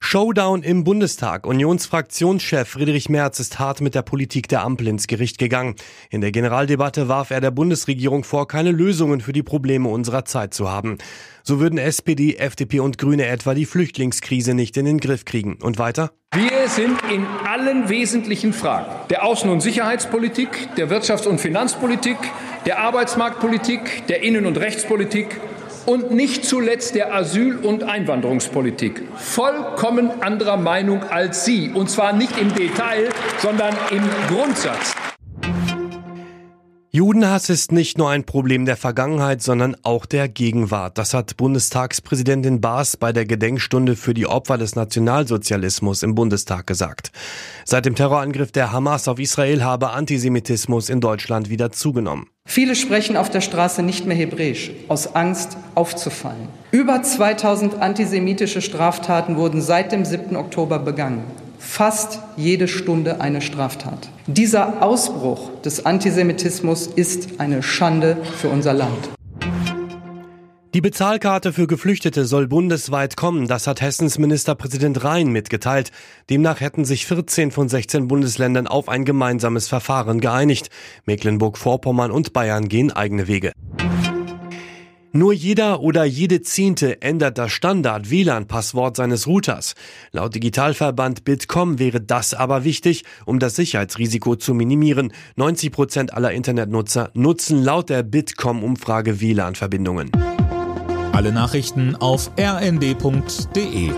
Showdown im Bundestag. Unionsfraktionschef Friedrich Merz ist hart mit der Politik der Ampel ins Gericht gegangen. In der Generaldebatte warf er der Bundesregierung vor, keine Lösungen für die Probleme unserer Zeit zu haben. So würden SPD, FDP und Grüne etwa die Flüchtlingskrise nicht in den Griff kriegen. Und weiter? Wir sind in allen wesentlichen Fragen der Außen- und Sicherheitspolitik, der Wirtschafts- und Finanzpolitik, der Arbeitsmarktpolitik, der Innen- und Rechtspolitik und nicht zuletzt der Asyl- und Einwanderungspolitik vollkommen anderer Meinung als Sie. Und zwar nicht im Detail, sondern im Grundsatz. Judenhass ist nicht nur ein Problem der Vergangenheit, sondern auch der Gegenwart. Das hat Bundestagspräsidentin Baas bei der Gedenkstunde für die Opfer des Nationalsozialismus im Bundestag gesagt. Seit dem Terrorangriff der Hamas auf Israel habe Antisemitismus in Deutschland wieder zugenommen. Viele sprechen auf der Straße nicht mehr Hebräisch, aus Angst aufzufallen. Über 2000 antisemitische Straftaten wurden seit dem 7. Oktober begangen fast jede Stunde eine Straftat. Dieser Ausbruch des Antisemitismus ist eine Schande für unser Land. Die Bezahlkarte für Geflüchtete soll bundesweit kommen, das hat Hessens Ministerpräsident Rhein mitgeteilt. Demnach hätten sich 14 von 16 Bundesländern auf ein gemeinsames Verfahren geeinigt. Mecklenburg-Vorpommern und Bayern gehen eigene Wege. Nur jeder oder jede Zehnte ändert das Standard-WLAN-Passwort seines Routers. Laut Digitalverband Bitkom wäre das aber wichtig, um das Sicherheitsrisiko zu minimieren. 90 Prozent aller Internetnutzer nutzen laut der Bitkom-Umfrage WLAN-Verbindungen. Alle Nachrichten auf rnd.de